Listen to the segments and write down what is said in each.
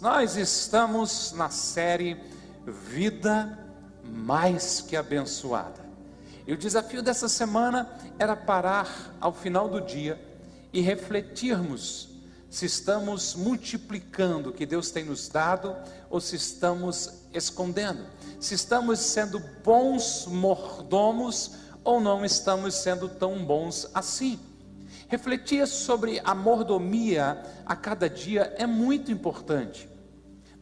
Nós estamos na série Vida Mais que Abençoada. E o desafio dessa semana era parar ao final do dia e refletirmos se estamos multiplicando o que Deus tem nos dado ou se estamos escondendo, se estamos sendo bons mordomos ou não estamos sendo tão bons assim. Refletir sobre a mordomia a cada dia é muito importante.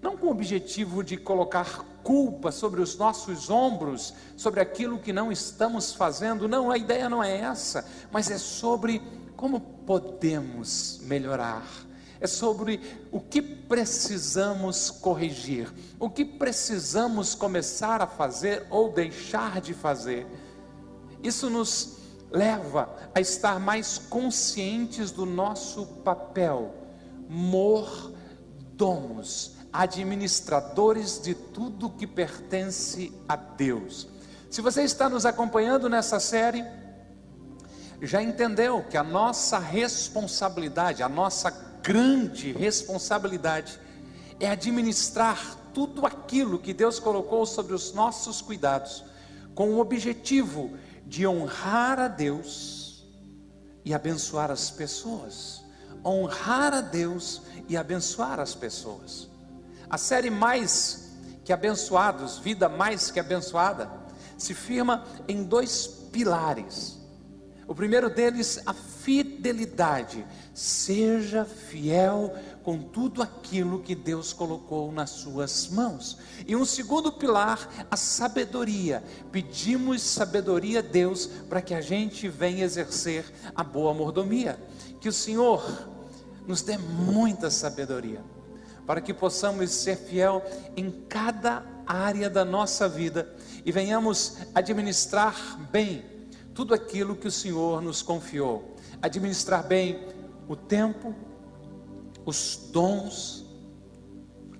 Não com o objetivo de colocar culpa sobre os nossos ombros, sobre aquilo que não estamos fazendo, não, a ideia não é essa, mas é sobre como podemos melhorar, é sobre o que precisamos corrigir, o que precisamos começar a fazer ou deixar de fazer. Isso nos leva a estar mais conscientes do nosso papel, mordomos, administradores de tudo que pertence a Deus. Se você está nos acompanhando nessa série, já entendeu que a nossa responsabilidade, a nossa grande responsabilidade, é administrar tudo aquilo que Deus colocou sobre os nossos cuidados, com o objetivo de honrar a Deus e abençoar as pessoas. Honrar a Deus e abençoar as pessoas. A série Mais que Abençoados, Vida Mais que Abençoada, se firma em dois pilares. O primeiro deles, a fidelidade. Seja fiel com tudo aquilo que Deus colocou nas suas mãos. E um segundo pilar, a sabedoria. Pedimos sabedoria a Deus para que a gente venha exercer a boa mordomia. Que o Senhor nos dê muita sabedoria, para que possamos ser fiel em cada área da nossa vida e venhamos administrar bem tudo aquilo que o Senhor nos confiou. Administrar bem o tempo, os dons,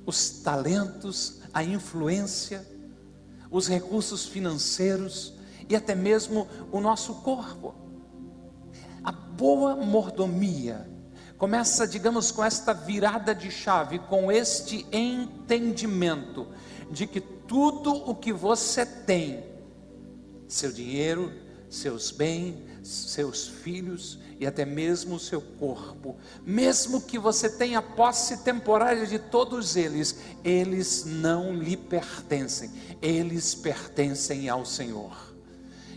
os talentos, a influência, os recursos financeiros e até mesmo o nosso corpo. A boa mordomia começa, digamos, com esta virada de chave, com este entendimento de que tudo o que você tem, seu dinheiro, seus bens, seus filhos, e até mesmo o seu corpo, mesmo que você tenha posse temporária de todos eles, eles não lhe pertencem, eles pertencem ao Senhor.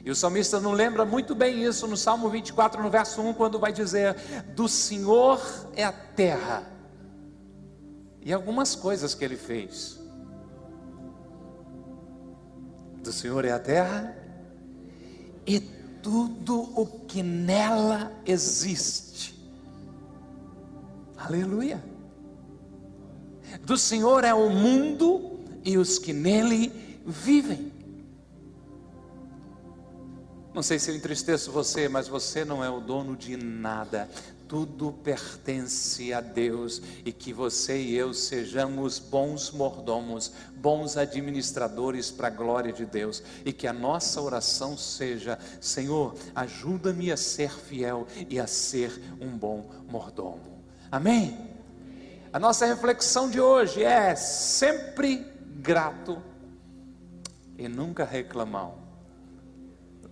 E o salmista não lembra muito bem isso no Salmo 24, no verso 1, quando vai dizer: Do Senhor é a terra, e algumas coisas que ele fez. Do Senhor é a terra, e tudo o que nela existe. Aleluia. Do Senhor é o mundo e os que nele vivem. Não sei se eu entristeço você, mas você não é o dono de nada tudo pertence a Deus e que você e eu sejamos bons mordomos, bons administradores para a glória de Deus e que a nossa oração seja: Senhor, ajuda-me a ser fiel e a ser um bom mordomo. Amém? A nossa reflexão de hoje é sempre grato e nunca reclamão.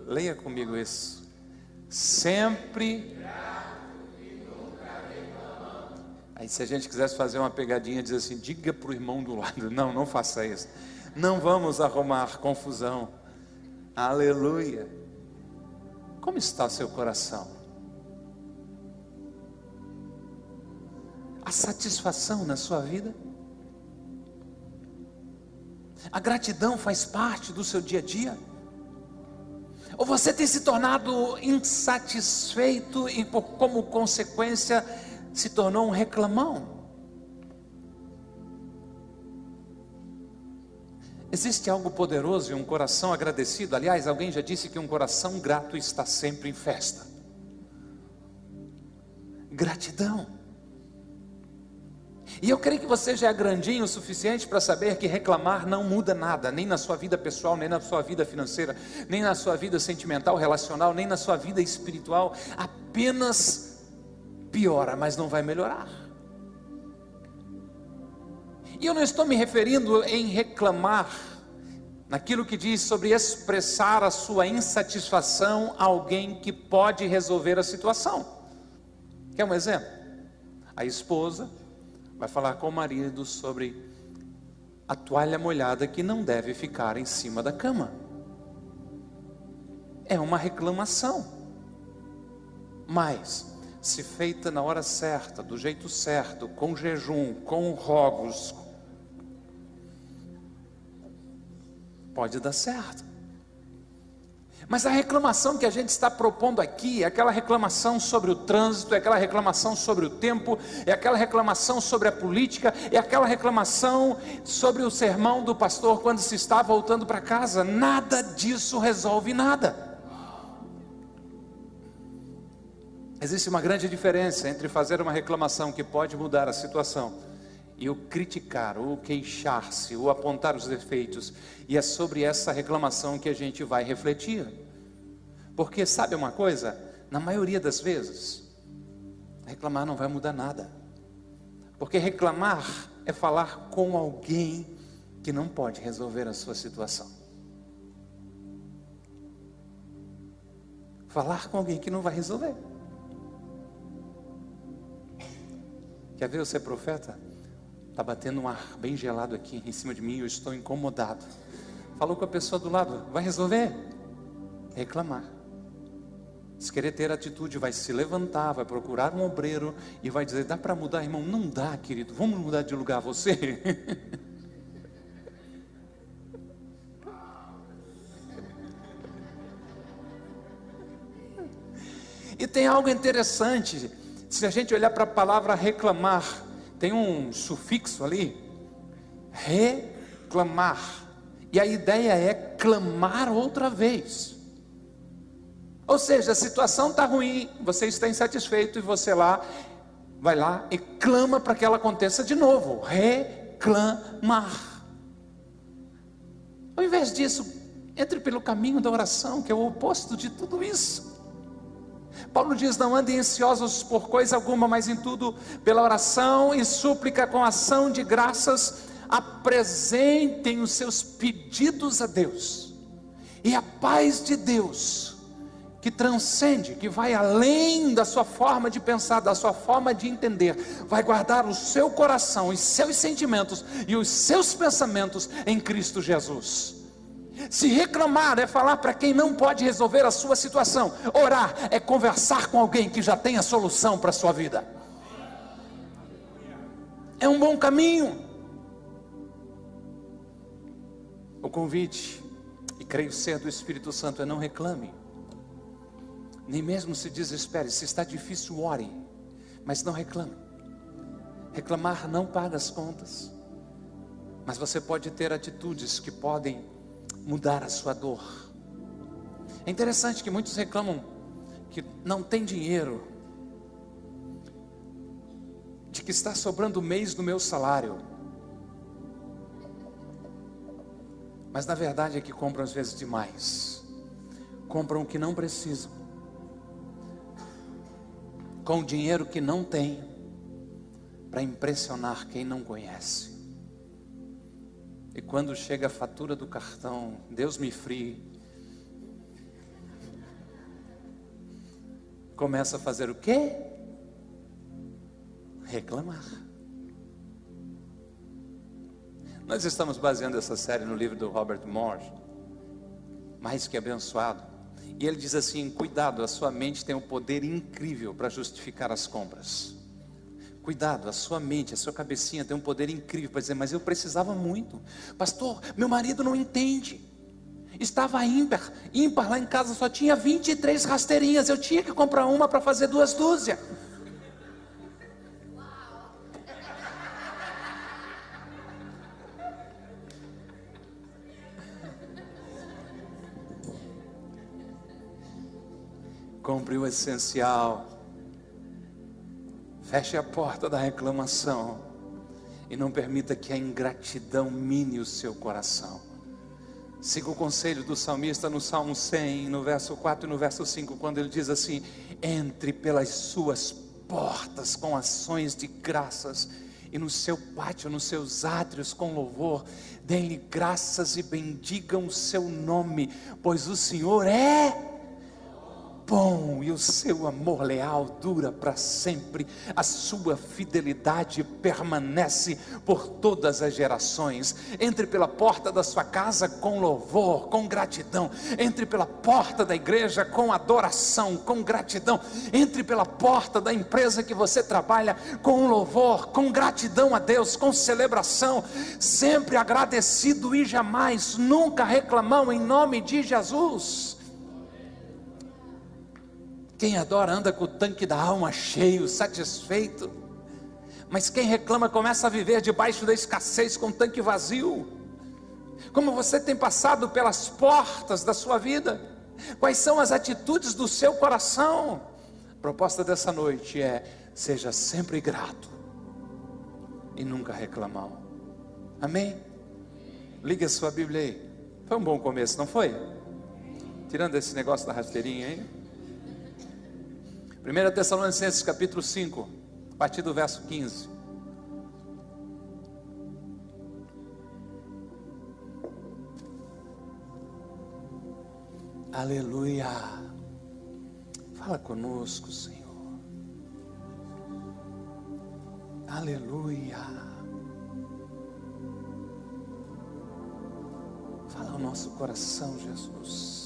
Leia comigo isso. Sempre Aí se a gente quisesse fazer uma pegadinha, dizer assim, diga para o irmão do lado, não, não faça isso. Não vamos arrumar confusão. Aleluia. Como está seu coração? A satisfação na sua vida? A gratidão faz parte do seu dia a dia? Ou você tem se tornado insatisfeito e, como consequência, se tornou um reclamão. Existe algo poderoso em um coração agradecido. Aliás, alguém já disse que um coração grato está sempre em festa. Gratidão. E eu creio que você já é grandinho o suficiente para saber que reclamar não muda nada, nem na sua vida pessoal, nem na sua vida financeira, nem na sua vida sentimental, relacional, nem na sua vida espiritual. Apenas piora, mas não vai melhorar. E eu não estou me referindo em reclamar, naquilo que diz sobre expressar a sua insatisfação a alguém que pode resolver a situação. Quer um exemplo? A esposa vai falar com o marido sobre a toalha molhada que não deve ficar em cima da cama. É uma reclamação. Mas, se feita na hora certa, do jeito certo, com jejum, com rogos, pode dar certo. Mas a reclamação que a gente está propondo aqui é aquela reclamação sobre o trânsito, é aquela reclamação sobre o tempo, é aquela reclamação sobre a política, é aquela reclamação sobre o sermão do pastor quando se está voltando para casa. Nada disso resolve nada. Existe uma grande diferença entre fazer uma reclamação que pode mudar a situação e o criticar, ou queixar-se, ou apontar os defeitos, e é sobre essa reclamação que a gente vai refletir. Porque sabe uma coisa? Na maioria das vezes, reclamar não vai mudar nada. Porque reclamar é falar com alguém que não pode resolver a sua situação. Falar com alguém que não vai resolver. Quer ver eu ser profeta? Está batendo um ar bem gelado aqui em cima de mim, eu estou incomodado. Falou com a pessoa do lado, vai resolver? Reclamar. Se querer ter atitude, vai se levantar, vai procurar um obreiro e vai dizer: dá para mudar, irmão? Não dá, querido, vamos mudar de lugar você. e tem algo interessante, se a gente olhar para a palavra reclamar, tem um sufixo ali, reclamar. E a ideia é clamar outra vez. Ou seja, a situação está ruim, você está insatisfeito e você lá vai lá e clama para que ela aconteça de novo. Reclamar. Ao invés disso, entre pelo caminho da oração, que é o oposto de tudo isso. Paulo diz: Não andem ansiosos por coisa alguma, mas em tudo, pela oração e súplica com ação de graças, apresentem os seus pedidos a Deus, e a paz de Deus, que transcende, que vai além da sua forma de pensar, da sua forma de entender, vai guardar o seu coração, os seus sentimentos e os seus pensamentos em Cristo Jesus. Se reclamar é falar para quem não pode resolver a sua situação. Orar é conversar com alguém que já tem a solução para a sua vida. É um bom caminho. O convite, e creio ser do Espírito Santo, é não reclame. Nem mesmo se desespere. Se está difícil, ore. Mas não reclame. Reclamar não paga as contas. Mas você pode ter atitudes que podem mudar a sua dor. É interessante que muitos reclamam que não tem dinheiro, de que está sobrando mês do meu salário. Mas na verdade é que compram às vezes demais. Compram o que não precisam. Com dinheiro que não tem, para impressionar quem não conhece. E quando chega a fatura do cartão, Deus me frie. Começa a fazer o quê? Reclamar. Nós estamos baseando essa série no livro do Robert Moore, mais que abençoado. E ele diz assim: cuidado, a sua mente tem um poder incrível para justificar as compras. Cuidado, a sua mente, a sua cabecinha tem um poder incrível para dizer, mas eu precisava muito. Pastor, meu marido não entende. Estava ímpar, ímpar lá em casa só tinha 23 rasteirinhas, eu tinha que comprar uma para fazer duas dúzias. Compre o essencial Feche a porta da reclamação e não permita que a ingratidão mine o seu coração. Siga o conselho do salmista no Salmo 100, no verso 4 e no verso 5, quando ele diz assim: Entre pelas suas portas com ações de graças e no seu pátio, nos seus átrios com louvor, deem-lhe graças e bendigam o seu nome, pois o Senhor é bom e o seu amor leal dura para sempre, a sua fidelidade permanece por todas as gerações. Entre pela porta da sua casa com louvor, com gratidão, entre pela porta da igreja com adoração, com gratidão, entre pela porta da empresa que você trabalha com louvor, com gratidão a Deus, com celebração, sempre agradecido e jamais, nunca reclamão em nome de Jesus. Quem adora anda com o tanque da alma cheio, satisfeito. Mas quem reclama começa a viver debaixo da escassez com o tanque vazio. Como você tem passado pelas portas da sua vida? Quais são as atitudes do seu coração? A proposta dessa noite é: seja sempre grato e nunca reclamar. Amém? Liga a sua Bíblia aí. Foi um bom começo, não foi? Tirando esse negócio da rasteirinha aí. 1 Tessalonicenses capítulo 5, a partir do verso 15. Aleluia. Fala conosco, Senhor. Aleluia. Fala ao nosso coração, Jesus.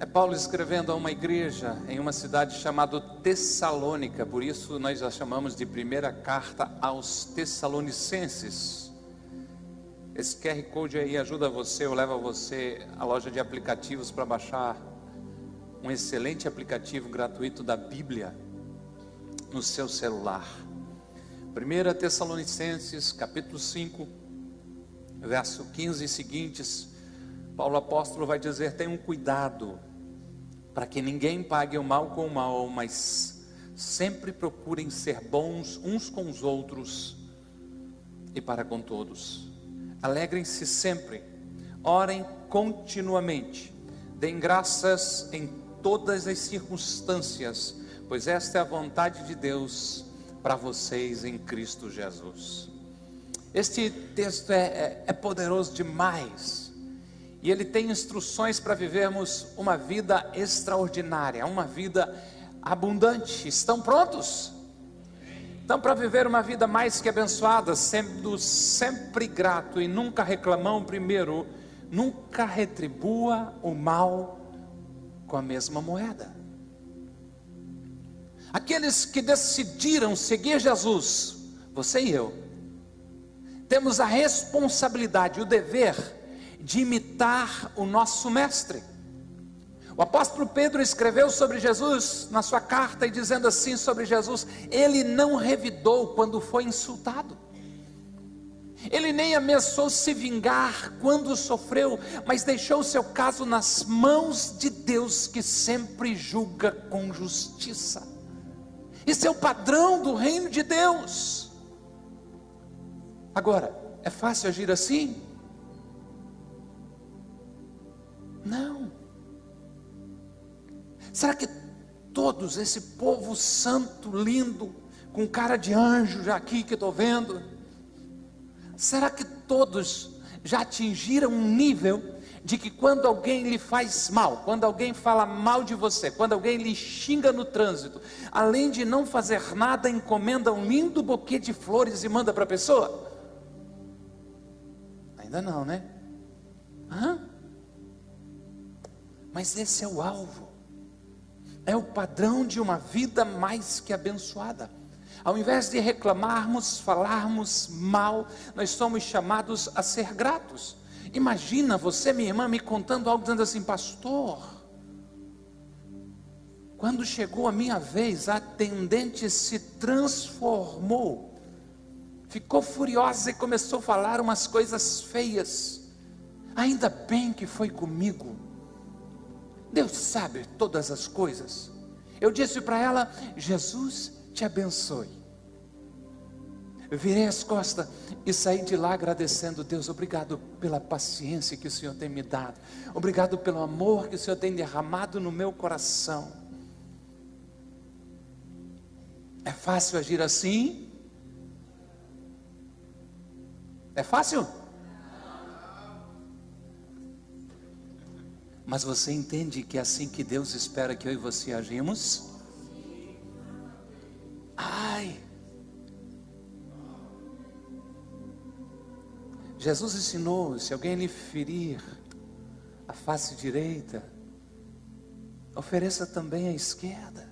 É Paulo escrevendo a uma igreja em uma cidade chamada Tessalônica, por isso nós já chamamos de primeira carta aos Tessalonicenses. Esse QR Code aí ajuda você ou leva você à loja de aplicativos para baixar um excelente aplicativo gratuito da Bíblia no seu celular. 1 Tessalonicenses, capítulo 5, verso 15 e seguintes, Paulo apóstolo vai dizer: tenham cuidado para que ninguém pague o mal com o mal, mas sempre procurem ser bons uns com os outros e para com todos. Alegrem-se sempre, orem continuamente, deem graças em todas as circunstâncias, pois esta é a vontade de Deus para vocês em Cristo Jesus. Este texto é, é, é poderoso demais e ele tem instruções para vivermos uma vida extraordinária, uma vida abundante. Estão prontos? Então, para viver uma vida mais que abençoada, sendo sempre grato e nunca reclamão, primeiro, nunca retribua o mal com a mesma moeda. Aqueles que decidiram seguir Jesus, você e eu, temos a responsabilidade, o dever de imitar o nosso Mestre. O apóstolo Pedro escreveu sobre Jesus na sua carta e dizendo assim sobre Jesus: ele não revidou quando foi insultado. Ele nem ameaçou se vingar quando sofreu, mas deixou seu caso nas mãos de Deus que sempre julga com justiça. Esse é o padrão do reino de Deus. Agora, é fácil agir assim? Será que todos, esse povo santo, lindo, com cara de anjo já aqui que estou vendo, será que todos já atingiram um nível de que quando alguém lhe faz mal, quando alguém fala mal de você, quando alguém lhe xinga no trânsito, além de não fazer nada, encomenda um lindo buquê de flores e manda para a pessoa? Ainda não, né? Hã? Mas esse é o alvo, é o padrão de uma vida mais que abençoada. Ao invés de reclamarmos, falarmos mal, nós somos chamados a ser gratos. Imagina você, minha irmã, me contando algo dizendo assim, pastor. Quando chegou a minha vez, a atendente se transformou, ficou furiosa e começou a falar umas coisas feias. Ainda bem que foi comigo. Deus sabe todas as coisas. Eu disse para ela: Jesus te abençoe. Virei as costas e saí de lá agradecendo, Deus, obrigado pela paciência que o Senhor tem me dado, obrigado pelo amor que o Senhor tem derramado no meu coração. É fácil agir assim? É fácil? Mas você entende que é assim que Deus espera que eu e você agimos? Ai. Jesus ensinou: se alguém lhe ferir a face direita, ofereça também a esquerda.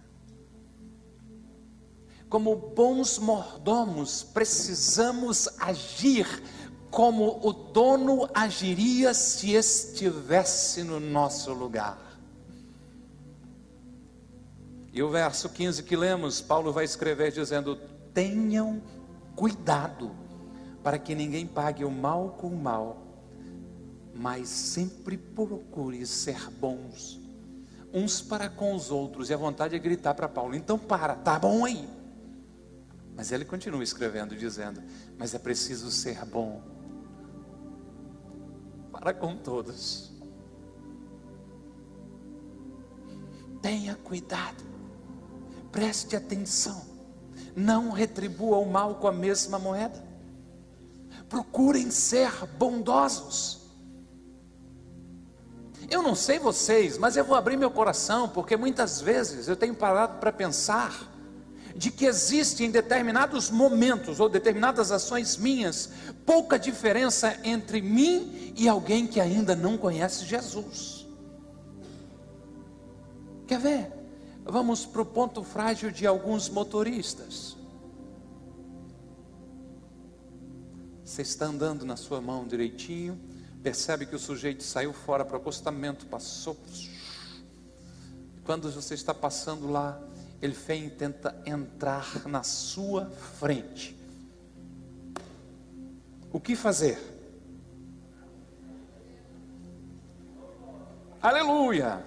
Como bons mordomos, precisamos agir como o dono agiria se estivesse no nosso lugar. E o verso 15 que lemos, Paulo vai escrever dizendo: Tenham cuidado para que ninguém pague o mal com o mal, mas sempre procure ser bons uns para com os outros. E a vontade é gritar para Paulo: Então para, tá bom aí. Mas ele continua escrevendo, dizendo: Mas é preciso ser bom para com todos. Tenha cuidado, preste atenção, não retribua o mal com a mesma moeda. Procurem ser bondosos. Eu não sei vocês, mas eu vou abrir meu coração, porque muitas vezes eu tenho parado para pensar de que existe em determinados momentos ou determinadas ações minhas pouca diferença entre mim e alguém que ainda não conhece Jesus. Quer ver? Vamos para o ponto frágil de alguns motoristas. Você está andando na sua mão direitinho, percebe que o sujeito saiu fora para o acostamento, passou. Quando você está passando lá, ele vem e tenta entrar na sua frente. O que fazer? Aleluia!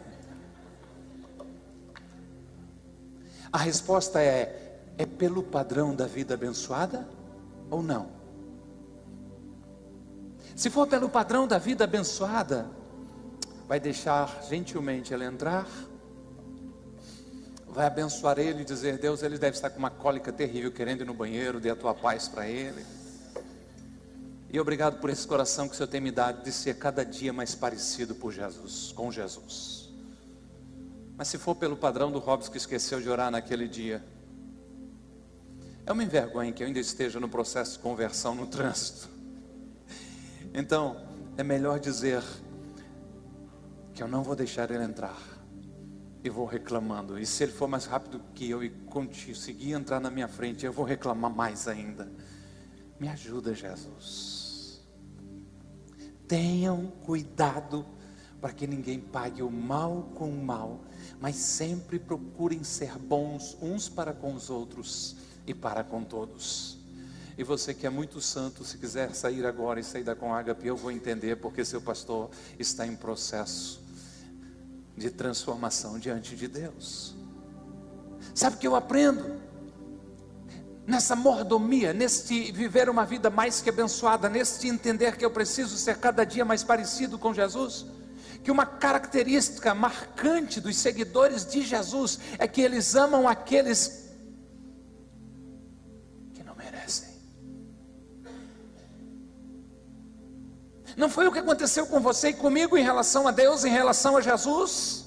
A resposta é: é pelo padrão da vida abençoada ou não? Se for pelo padrão da vida abençoada, vai deixar gentilmente ela entrar vai abençoar ele e dizer: Deus, ele deve estar com uma cólica terrível, querendo ir no banheiro, dê a tua paz para ele. E obrigado por esse coração que o Senhor tem me dado de ser cada dia mais parecido por Jesus, com Jesus. Mas se for pelo padrão do Robson que esqueceu de orar naquele dia, é uma envergonha que eu ainda esteja no processo de conversão no trânsito. Então, é melhor dizer que eu não vou deixar ele entrar e vou reclamando. E se ele for mais rápido que eu e conseguir entrar na minha frente, eu vou reclamar mais ainda. Me ajuda, Jesus. Tenham cuidado para que ninguém pague o mal com o mal, mas sempre procurem ser bons uns para com os outros e para com todos. E você que é muito santo, se quiser sair agora e sair da com ágape, eu vou entender porque seu pastor está em processo de transformação diante de Deus. Sabe o que eu aprendo? Nessa mordomia, neste viver uma vida mais que abençoada, neste entender que eu preciso ser cada dia mais parecido com Jesus, que uma característica marcante dos seguidores de Jesus é que eles amam aqueles Não foi o que aconteceu com você e comigo em relação a Deus, em relação a Jesus?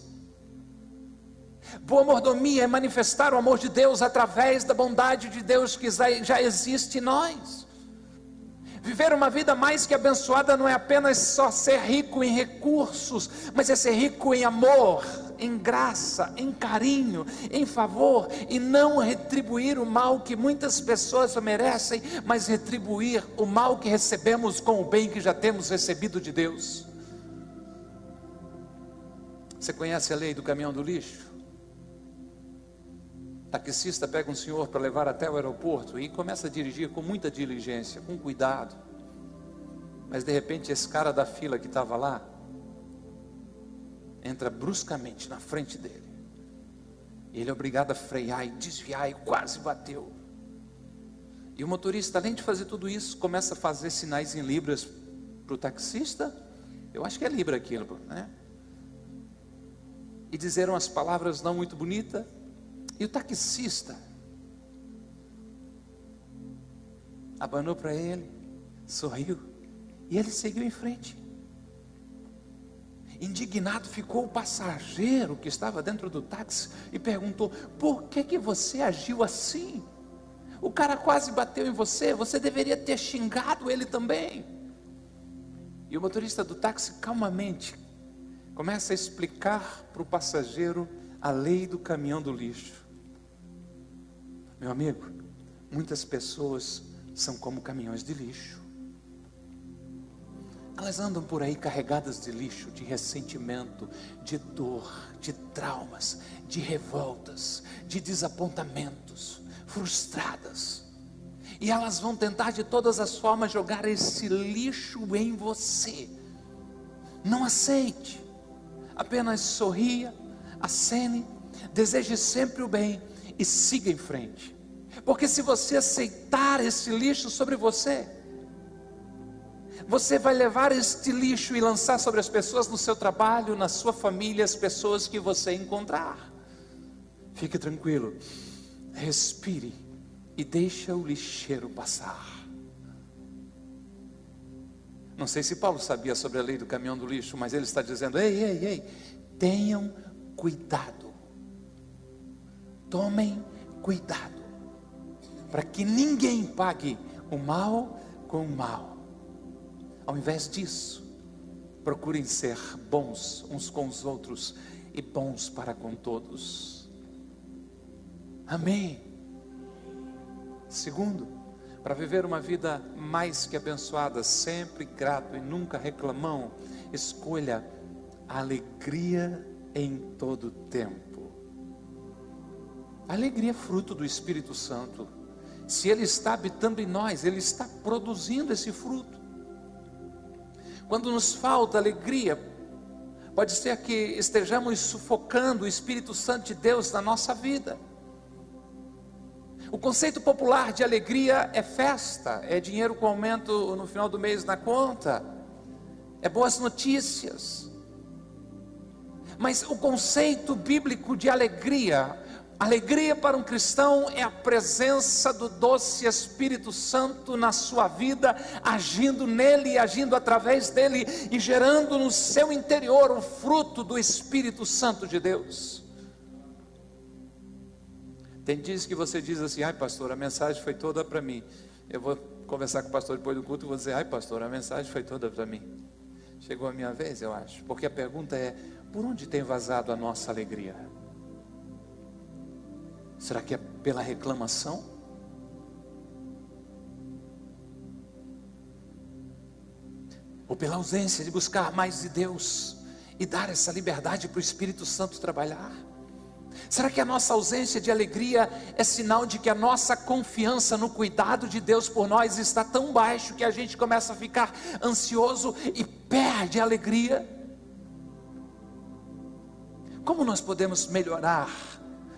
Boa mordomia é manifestar o amor de Deus através da bondade de Deus que já existe em nós. Viver uma vida mais que abençoada não é apenas só ser rico em recursos, mas é ser rico em amor, em graça, em carinho, em favor e não retribuir o mal que muitas pessoas merecem, mas retribuir o mal que recebemos com o bem que já temos recebido de Deus. Você conhece a lei do caminhão do lixo? Taxista pega um senhor para levar até o aeroporto e começa a dirigir com muita diligência, com cuidado. Mas de repente esse cara da fila que estava lá entra bruscamente na frente dele. Ele é obrigado a frear e desviar e quase bateu. E o motorista, além de fazer tudo isso, começa a fazer sinais em libras para o taxista. Eu acho que é libra aquilo, né? E dizer umas palavras não muito bonitas. E o taxista abanou para ele, sorriu e ele seguiu em frente. Indignado ficou o passageiro que estava dentro do táxi e perguntou: Por que que você agiu assim? O cara quase bateu em você, você deveria ter xingado ele também. E o motorista do táxi, calmamente, começa a explicar para o passageiro a lei do caminhão do lixo. Meu amigo, muitas pessoas são como caminhões de lixo. Elas andam por aí carregadas de lixo, de ressentimento, de dor, de traumas, de revoltas, de desapontamentos, frustradas. E elas vão tentar de todas as formas jogar esse lixo em você. Não aceite. Apenas sorria, acene, deseje sempre o bem e siga em frente. Porque se você aceitar esse lixo sobre você, você vai levar este lixo e lançar sobre as pessoas no seu trabalho, na sua família, as pessoas que você encontrar. Fique tranquilo, respire e deixa o lixeiro passar. Não sei se Paulo sabia sobre a lei do caminhão do lixo, mas ele está dizendo: ei, ei, ei, tenham cuidado, tomem cuidado, para que ninguém pague o mal com o mal. Ao invés disso, procurem ser bons uns com os outros e bons para com todos. Amém. Segundo, para viver uma vida mais que abençoada, sempre grato e nunca reclamão, escolha alegria em todo tempo. A alegria é fruto do Espírito Santo. Se Ele está habitando em nós, Ele está produzindo esse fruto. Quando nos falta alegria, pode ser que estejamos sufocando o Espírito Santo de Deus na nossa vida. O conceito popular de alegria é festa, é dinheiro com aumento no final do mês na conta, é boas notícias. Mas o conceito bíblico de alegria Alegria para um cristão é a presença do doce Espírito Santo na sua vida, agindo nele agindo através dele e gerando no seu interior o fruto do Espírito Santo de Deus. Tem dias que você diz assim: ai, pastor, a mensagem foi toda para mim. Eu vou conversar com o pastor depois do culto e vou dizer: ai, pastor, a mensagem foi toda para mim. Chegou a minha vez, eu acho, porque a pergunta é: por onde tem vazado a nossa alegria? Será que é pela reclamação? Ou pela ausência de buscar mais de Deus e dar essa liberdade para o Espírito Santo trabalhar? Será que a nossa ausência de alegria é sinal de que a nossa confiança no cuidado de Deus por nós está tão baixo que a gente começa a ficar ansioso e perde a alegria? Como nós podemos melhorar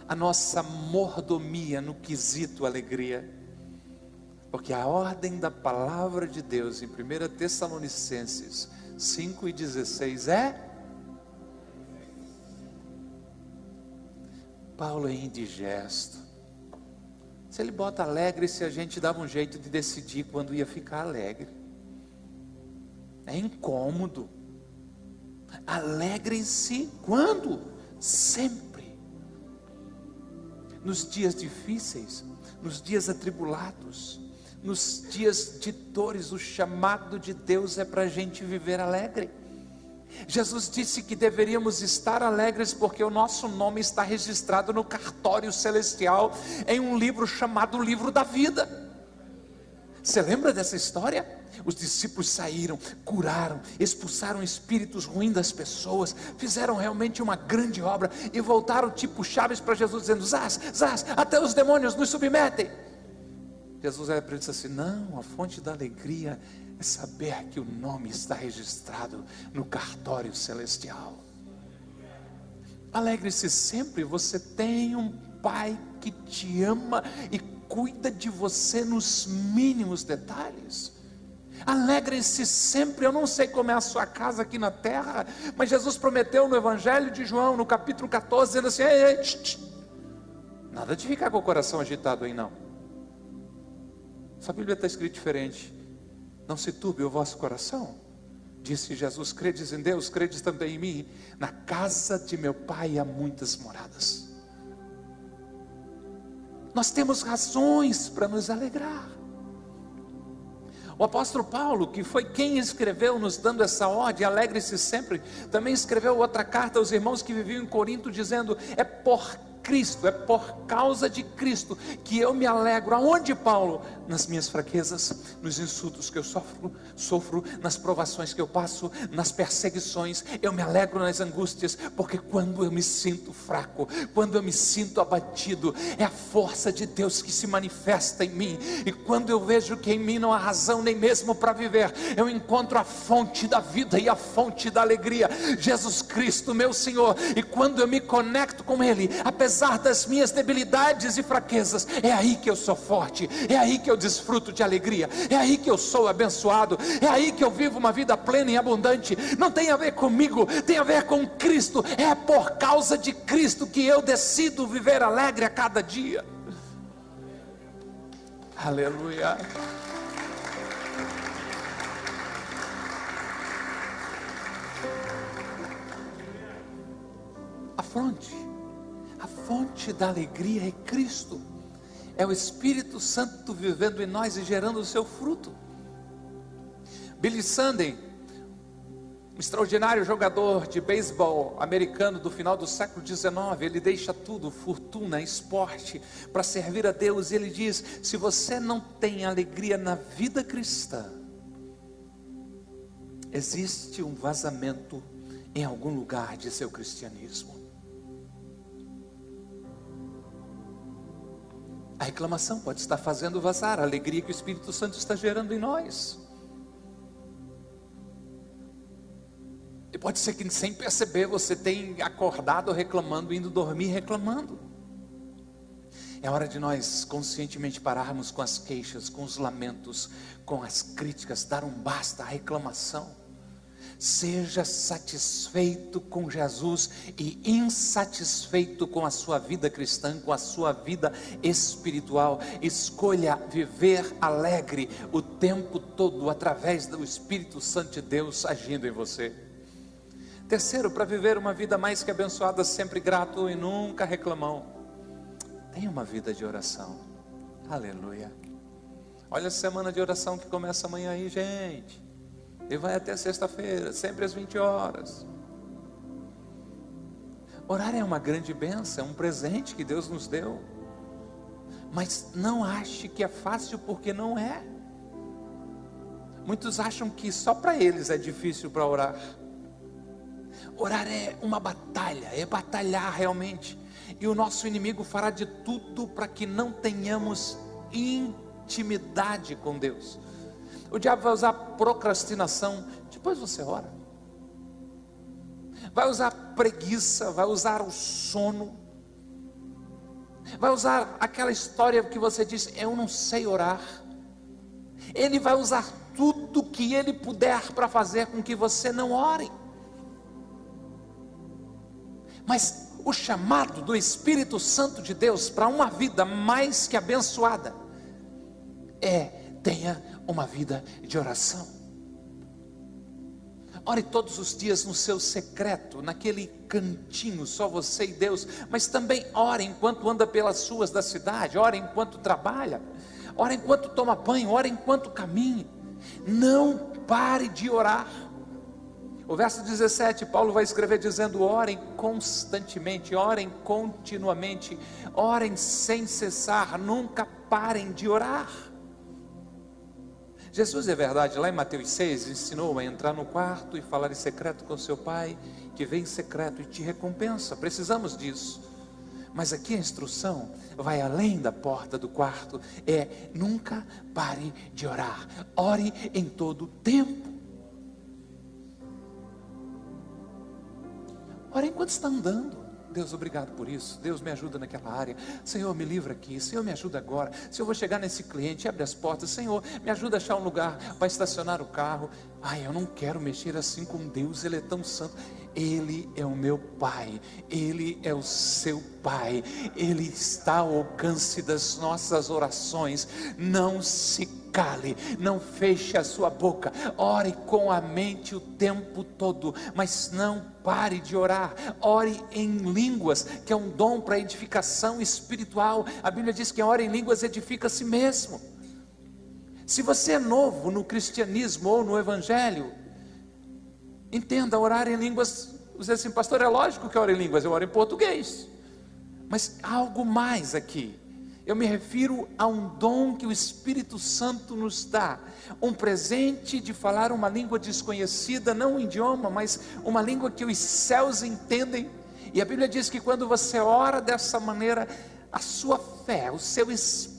a nossa mordomia no quesito alegria. Porque a ordem da palavra de Deus em 1 Tessalonicenses 5 e 16 é. Paulo é indigesto. Se ele bota alegre, se a gente dava um jeito de decidir quando ia ficar alegre. É incômodo. Alegrem-se quando? Sempre nos dias difíceis, nos dias atribulados, nos dias de dores, o chamado de Deus é para a gente viver alegre. Jesus disse que deveríamos estar alegres porque o nosso nome está registrado no cartório celestial em um livro chamado Livro da Vida. Você lembra dessa história? Os discípulos saíram, curaram, expulsaram espíritos ruins das pessoas, fizeram realmente uma grande obra e voltaram tipo chaves para Jesus, dizendo: Zaz, Zaz, até os demônios nos submetem. Jesus era para ele disse assim: Não, a fonte da alegria é saber que o nome está registrado no cartório celestial. Alegre-se sempre, você tem um Pai que te ama e cuida de você nos mínimos detalhes. Alegrem-se sempre. Eu não sei como é a sua casa aqui na terra, mas Jesus prometeu no Evangelho de João, no capítulo 14, dizendo assim: ei, ei, tch, tch. nada de ficar com o coração agitado aí, não. Sua Bíblia está escrito diferente. Não se turbe o vosso coração. Disse Jesus: Credes em Deus, credes também em mim. Na casa de meu pai há muitas moradas. Nós temos razões para nos alegrar. O apóstolo Paulo, que foi quem escreveu, nos dando essa ordem, alegre-se sempre, também escreveu outra carta aos irmãos que viviam em Corinto, dizendo: É por Cristo, é por causa de Cristo que eu me alegro. Aonde, Paulo? Nas minhas fraquezas, nos insultos que eu sofro, sofro, nas provações que eu passo, nas perseguições, eu me alegro nas angústias, porque quando eu me sinto fraco, quando eu me sinto abatido, é a força de Deus que se manifesta em mim, e quando eu vejo que em mim não há razão nem mesmo para viver, eu encontro a fonte da vida e a fonte da alegria, Jesus Cristo, meu Senhor, e quando eu me conecto com Ele, apesar apesar das minhas debilidades e fraquezas, é aí que eu sou forte, é aí que eu desfruto de alegria, é aí que eu sou abençoado, é aí que eu vivo uma vida plena e abundante. Não tem a ver comigo, tem a ver com Cristo. É por causa de Cristo que eu decido viver alegre a cada dia. Aleluia. Afronte a fonte da alegria é Cristo, é o Espírito Santo vivendo em nós e gerando o seu fruto. Billy Sunday, um extraordinário jogador de beisebol americano do final do século XIX, ele deixa tudo, fortuna, esporte, para servir a Deus, e ele diz: se você não tem alegria na vida cristã, existe um vazamento em algum lugar de seu cristianismo. A reclamação pode estar fazendo vazar a alegria que o Espírito Santo está gerando em nós. E pode ser que sem perceber você tenha acordado reclamando, indo dormir reclamando. É hora de nós conscientemente pararmos com as queixas, com os lamentos, com as críticas, dar um basta à reclamação Seja satisfeito com Jesus e insatisfeito com a sua vida cristã, com a sua vida espiritual. Escolha viver alegre o tempo todo através do Espírito Santo de Deus agindo em você. Terceiro, para viver uma vida mais que abençoada, sempre grato e nunca reclamão. Tenha uma vida de oração. Aleluia. Olha a semana de oração que começa amanhã aí, gente. E vai até sexta-feira, sempre às 20 horas. Orar é uma grande benção, é um presente que Deus nos deu. Mas não ache que é fácil, porque não é. Muitos acham que só para eles é difícil para orar. Orar é uma batalha, é batalhar realmente. E o nosso inimigo fará de tudo para que não tenhamos intimidade com Deus. O diabo vai usar procrastinação, depois você ora. Vai usar preguiça, vai usar o sono. Vai usar aquela história que você diz, eu não sei orar. Ele vai usar tudo que ele puder para fazer com que você não ore. Mas o chamado do Espírito Santo de Deus para uma vida mais que abençoada é tenha uma vida de oração. Ore todos os dias no seu secreto, naquele cantinho, só você e Deus, mas também ore enquanto anda pelas ruas da cidade, ore enquanto trabalha, ore enquanto toma banho, ore enquanto caminha. Não pare de orar. O verso 17, Paulo vai escrever dizendo: orem constantemente, orem continuamente, orem sem cessar, nunca parem de orar. Jesus, é verdade, lá em Mateus 6, ensinou a entrar no quarto e falar em secreto com seu pai, que vem em secreto e te recompensa. Precisamos disso. Mas aqui a instrução vai além da porta do quarto, é nunca pare de orar. Ore em todo tempo. Ore enquanto está andando. Deus, obrigado por isso. Deus, me ajuda naquela área. Senhor, me livra aqui. Senhor, me ajuda agora. Senhor, vou chegar nesse cliente, abre as portas. Senhor, me ajuda a achar um lugar para estacionar o carro. Ai, eu não quero mexer assim com Deus, Ele é tão santo. Ele é o meu Pai, Ele é o seu Pai, Ele está ao alcance das nossas orações. Não se cale, não feche a sua boca, ore com a mente o tempo todo, mas não pare de orar, ore em línguas, que é um dom para edificação espiritual. A Bíblia diz que quem ora em línguas edifica a si mesmo. Se você é novo no cristianismo ou no evangelho, entenda, orar em línguas, você assim, pastor, é lógico que eu oro em línguas, eu oro em português. Mas há algo mais aqui. Eu me refiro a um dom que o Espírito Santo nos dá, um presente de falar uma língua desconhecida, não um idioma, mas uma língua que os céus entendem. E a Bíblia diz que quando você ora dessa maneira, a sua fé, o seu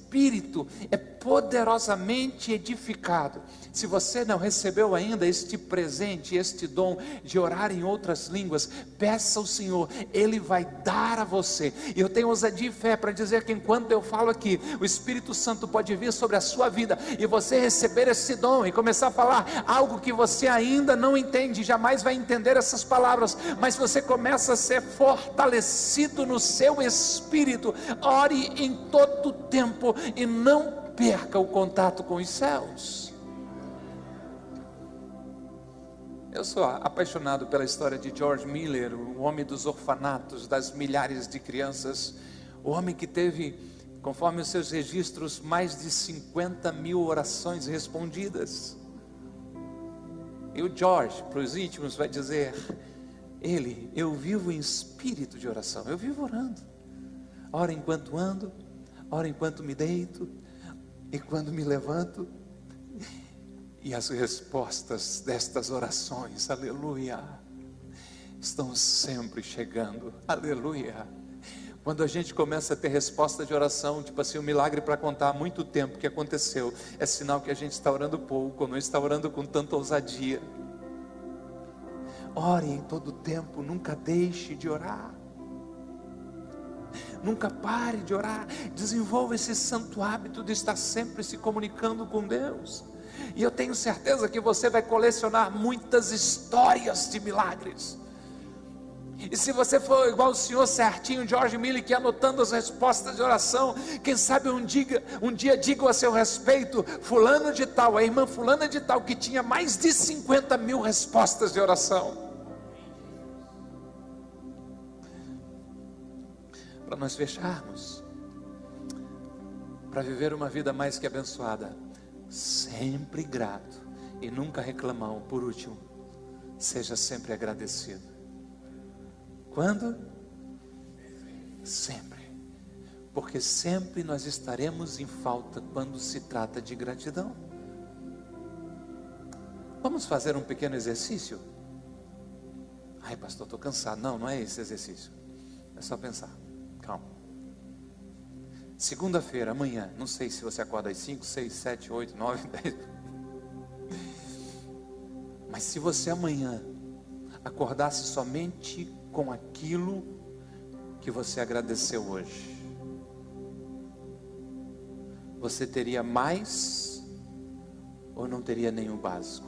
espírito é poderosamente edificado. Se você não recebeu ainda este presente, este dom de orar em outras línguas, peça ao Senhor, Ele vai dar a você. E eu tenho ousadia e fé para dizer que enquanto eu falo aqui, o Espírito Santo pode vir sobre a sua vida e você receber esse dom e começar a falar algo que você ainda não entende, jamais vai entender essas palavras, mas você começa a ser fortalecido no seu espírito. Ore em todo tempo e não perca o contato com os céus. Eu sou apaixonado pela história de George Miller, o homem dos orfanatos, das milhares de crianças, o homem que teve, conforme os seus registros, mais de 50 mil orações respondidas. E o George, para os íntimos, vai dizer: Ele, eu vivo em espírito de oração, eu vivo orando. Ora enquanto ando, ora enquanto me deito, e quando me levanto, e as respostas destas orações, aleluia, estão sempre chegando, aleluia. Quando a gente começa a ter resposta de oração, tipo assim, um milagre para contar há muito tempo que aconteceu, é sinal que a gente está orando pouco, não está orando com tanta ousadia. Ore em todo tempo, nunca deixe de orar. Nunca pare de orar. Desenvolva esse santo hábito de estar sempre se comunicando com Deus. E eu tenho certeza que você vai colecionar muitas histórias de milagres. E se você for igual o senhor certinho, George Miller, que anotando as respostas de oração, quem sabe um dia, um dia diga a seu respeito, fulano de tal, a irmã fulana de tal, que tinha mais de 50 mil respostas de oração. Para nós fecharmos, para viver uma vida mais que abençoada, sempre grato e nunca reclamão. Por último, seja sempre agradecido. Quando? Sempre. Porque sempre nós estaremos em falta quando se trata de gratidão. Vamos fazer um pequeno exercício? Ai, pastor, estou cansado. Não, não é esse exercício. É só pensar. Calma. Segunda-feira, amanhã, não sei se você acorda às 5, 6, 7, 8, 9, 10. Mas se você amanhã acordasse somente com aquilo que você agradeceu hoje, você teria mais ou não teria nenhum básico?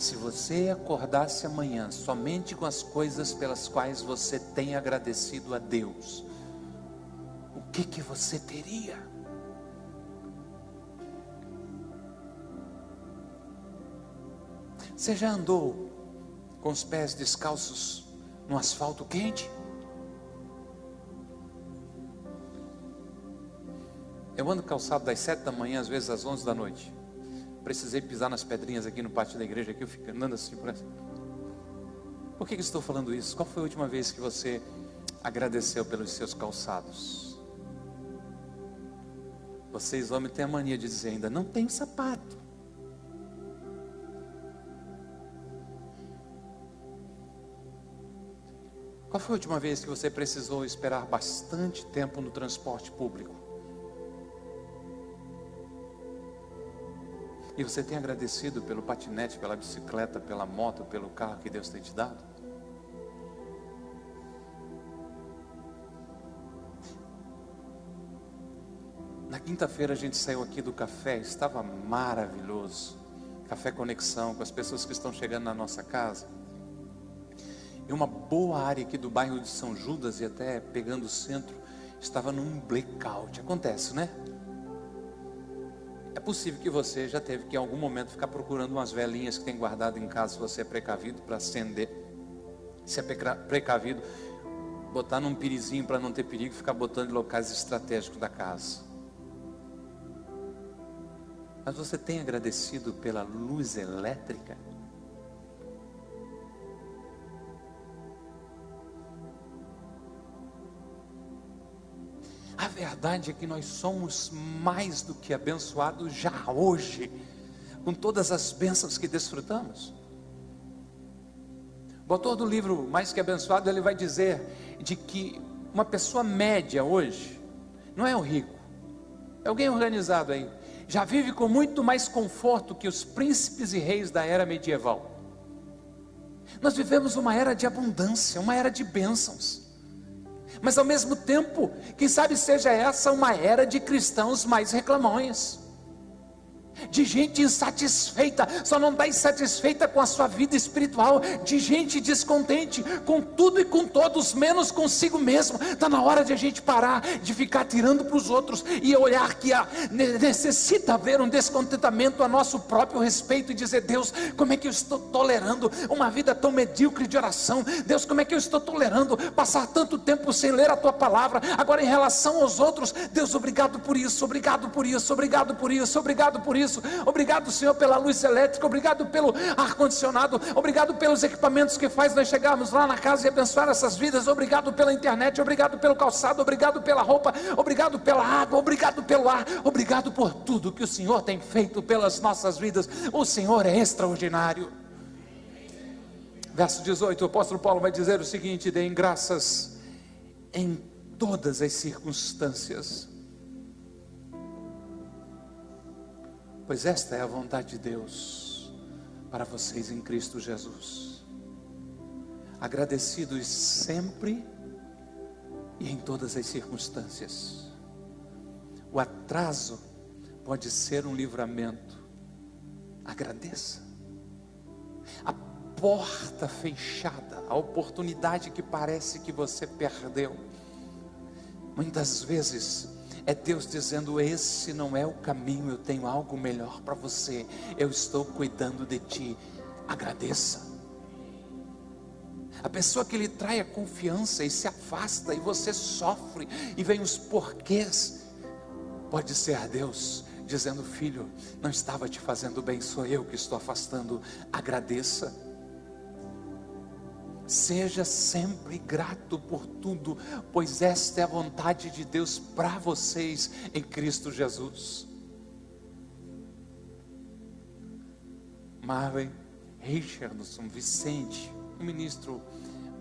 Se você acordasse amanhã somente com as coisas pelas quais você tem agradecido a Deus, o que que você teria? Você já andou com os pés descalços no asfalto quente? Eu ando calçado das sete da manhã, às vezes às onze da noite. Precisei pisar nas pedrinhas aqui no pátio da igreja, aqui eu fico andando assim por assim. Por que, que estou falando isso? Qual foi a última vez que você agradeceu pelos seus calçados? Vocês, homens, têm a mania de dizer ainda, não tem sapato. Qual foi a última vez que você precisou esperar bastante tempo no transporte público? E você tem agradecido pelo patinete, pela bicicleta, pela moto, pelo carro que Deus tem te dado? quinta-feira a gente saiu aqui do café, estava maravilhoso. Café Conexão, com as pessoas que estão chegando na nossa casa. E uma boa área aqui do bairro de São Judas e até pegando o centro, estava num blackout. Acontece, né? É possível que você já teve que em algum momento ficar procurando umas velinhas que tem guardado em casa, se você é precavido para acender. Se é precavido, botar num pirizinho para não ter perigo, ficar botando em locais estratégicos da casa. Mas você tem agradecido pela luz elétrica? Verdade é que nós somos mais do que abençoados já hoje, com todas as bênçãos que desfrutamos. O autor do livro Mais que Abençoado, ele vai dizer de que uma pessoa média hoje, não é o rico, é alguém organizado aí, já vive com muito mais conforto que os príncipes e reis da era medieval. Nós vivemos uma era de abundância, uma era de bênçãos. Mas ao mesmo tempo, quem sabe seja essa uma era de cristãos mais reclamões de gente insatisfeita, só não está insatisfeita com a sua vida espiritual, de gente descontente com tudo e com todos, menos consigo mesmo. Está na hora de a gente parar de ficar tirando para os outros e olhar que a, necessita haver um descontentamento a nosso próprio respeito e dizer: Deus, como é que eu estou tolerando uma vida tão medíocre de oração? Deus, como é que eu estou tolerando passar tanto tempo sem ler a tua palavra? Agora, em relação aos outros, Deus, obrigado por isso, obrigado por isso, obrigado por isso, obrigado por isso Obrigado, Senhor, pela luz elétrica. Obrigado pelo ar-condicionado. Obrigado pelos equipamentos que faz nós chegarmos lá na casa e abençoar essas vidas. Obrigado pela internet. Obrigado pelo calçado. Obrigado pela roupa. Obrigado pela água. Obrigado pelo ar. Obrigado por tudo que o Senhor tem feito pelas nossas vidas. O Senhor é extraordinário. Verso 18, o apóstolo Paulo vai dizer o seguinte: deem graças em todas as circunstâncias pois esta é a vontade de Deus para vocês em Cristo Jesus. Agradecidos sempre e em todas as circunstâncias. O atraso pode ser um livramento. Agradeça. A porta fechada, a oportunidade que parece que você perdeu, muitas vezes é Deus dizendo: Esse não é o caminho, eu tenho algo melhor para você. Eu estou cuidando de ti. Agradeça. A pessoa que lhe trai a confiança e se afasta, e você sofre, e vem os porquês, pode ser Deus dizendo: Filho, não estava te fazendo bem, sou eu que estou afastando. Agradeça. Seja sempre grato por tudo, pois esta é a vontade de Deus para vocês em Cristo Jesus. Marvin Richardson Vicente, um ministro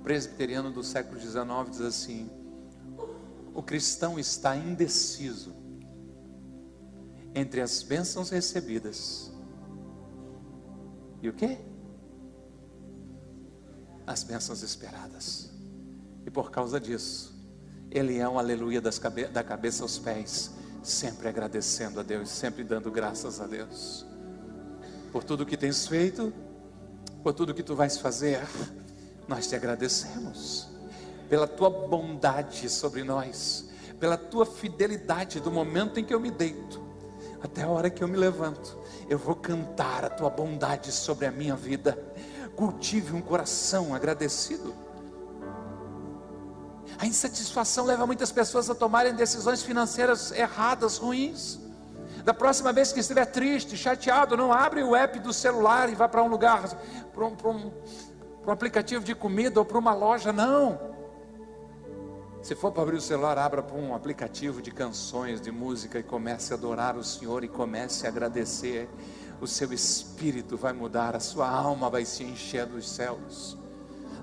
presbiteriano do século XIX, diz assim: o cristão está indeciso entre as bênçãos recebidas e o que? As bênçãos esperadas. E por causa disso, ele é um aleluia cabe da cabeça aos pés, sempre agradecendo a Deus, sempre dando graças a Deus. Por tudo que tens feito, por tudo que tu vais fazer, nós te agradecemos. Pela tua bondade sobre nós, pela tua fidelidade do momento em que eu me deito até a hora que eu me levanto, eu vou cantar a tua bondade sobre a minha vida cultive um coração agradecido. A insatisfação leva muitas pessoas a tomarem decisões financeiras erradas, ruins. Da próxima vez que estiver triste, chateado, não abre o app do celular e vá para um lugar, para um, um, para um aplicativo de comida ou para uma loja, não. Se for para abrir o celular, abra para um aplicativo de canções, de música e comece a adorar o Senhor e comece a agradecer o seu espírito vai mudar, a sua alma vai se encher dos céus.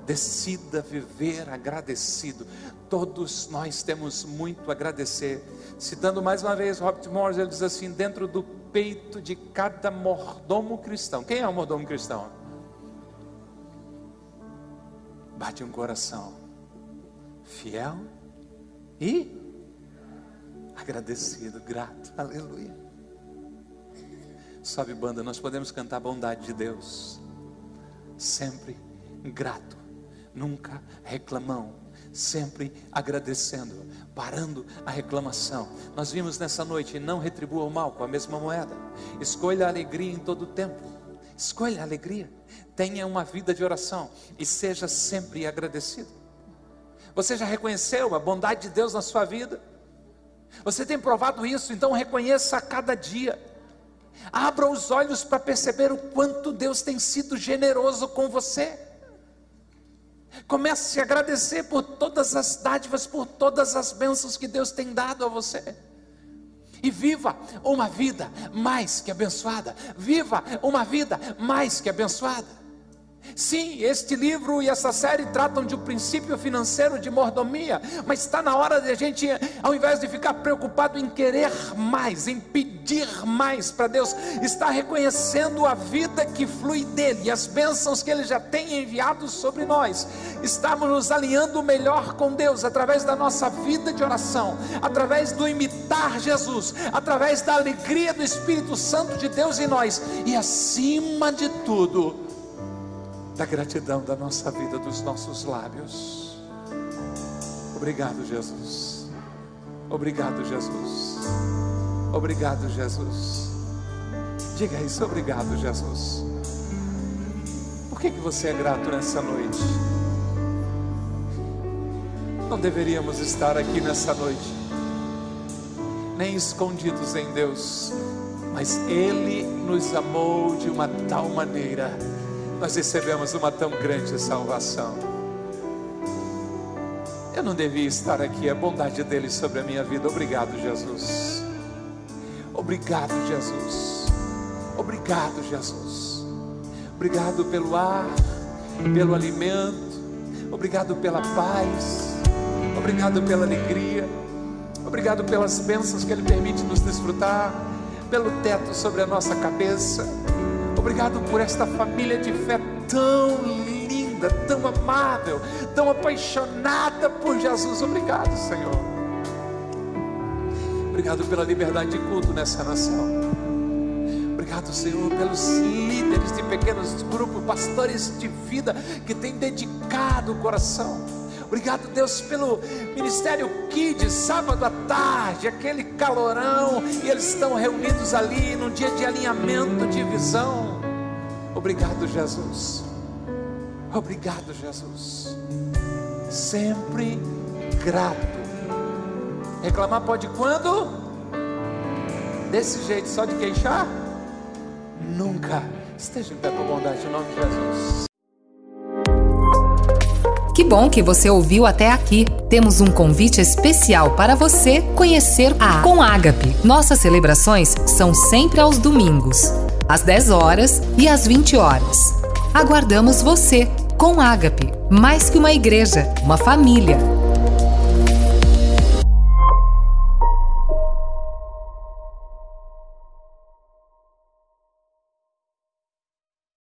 Decida viver agradecido. Todos nós temos muito a agradecer. Citando mais uma vez Robert Morris, ele diz assim: dentro do peito de cada mordomo cristão. Quem é o mordomo cristão? Bate um coração fiel e agradecido, grato. Aleluia. Sobe banda, nós podemos cantar a bondade de Deus. Sempre grato, nunca reclamão, sempre agradecendo, parando a reclamação. Nós vimos nessa noite, não retribua o mal com a mesma moeda. Escolha a alegria em todo o tempo. Escolha a alegria. Tenha uma vida de oração e seja sempre agradecido. Você já reconheceu a bondade de Deus na sua vida? Você tem provado isso, então reconheça a cada dia. Abra os olhos para perceber o quanto Deus tem sido generoso com você. Comece a agradecer por todas as dádivas, por todas as bênçãos que Deus tem dado a você. E viva uma vida mais que abençoada. Viva uma vida mais que abençoada. Sim, este livro e essa série tratam de um princípio financeiro de mordomia, mas está na hora de a gente, ao invés de ficar preocupado em querer mais, em pedir mais para Deus, estar reconhecendo a vida que flui dele e as bênçãos que ele já tem enviado sobre nós. Estamos nos alinhando melhor com Deus através da nossa vida de oração, através do imitar Jesus, através da alegria do Espírito Santo de Deus em nós e acima de tudo, da gratidão da nossa vida, dos nossos lábios. Obrigado, Jesus. Obrigado, Jesus. Obrigado, Jesus. Diga isso, obrigado, Jesus. Por que, que você é grato nessa noite? Não deveríamos estar aqui nessa noite, nem escondidos em Deus, mas Ele nos amou de uma tal maneira nós recebemos uma tão grande salvação. Eu não devia estar aqui, é a bondade dele sobre a minha vida. Obrigado, Jesus. Obrigado, Jesus. Obrigado, Jesus. Obrigado pelo ar, pelo alimento. Obrigado pela paz. Obrigado pela alegria. Obrigado pelas bênçãos que Ele permite nos desfrutar. Pelo teto sobre a nossa cabeça Obrigado por esta família de fé tão linda, tão amável, tão apaixonada por Jesus. Obrigado, Senhor. Obrigado pela liberdade de culto nessa nação. Obrigado, Senhor, pelos líderes de pequenos grupos, pastores de vida que têm dedicado o coração. Obrigado, Deus, pelo Ministério Kids, sábado à tarde, aquele calorão, e eles estão reunidos ali num dia de alinhamento de visão. Obrigado, Jesus. Obrigado, Jesus. Sempre grato. Reclamar pode quando? Desse jeito, só de queixar? Nunca. Esteja em pé com bondade em nome de Jesus. Que bom que você ouviu até aqui. Temos um convite especial para você conhecer a Com Ágape. Nossas celebrações são sempre aos domingos às 10 horas e às 20 horas. Aguardamos você com Ágape, mais que uma igreja, uma família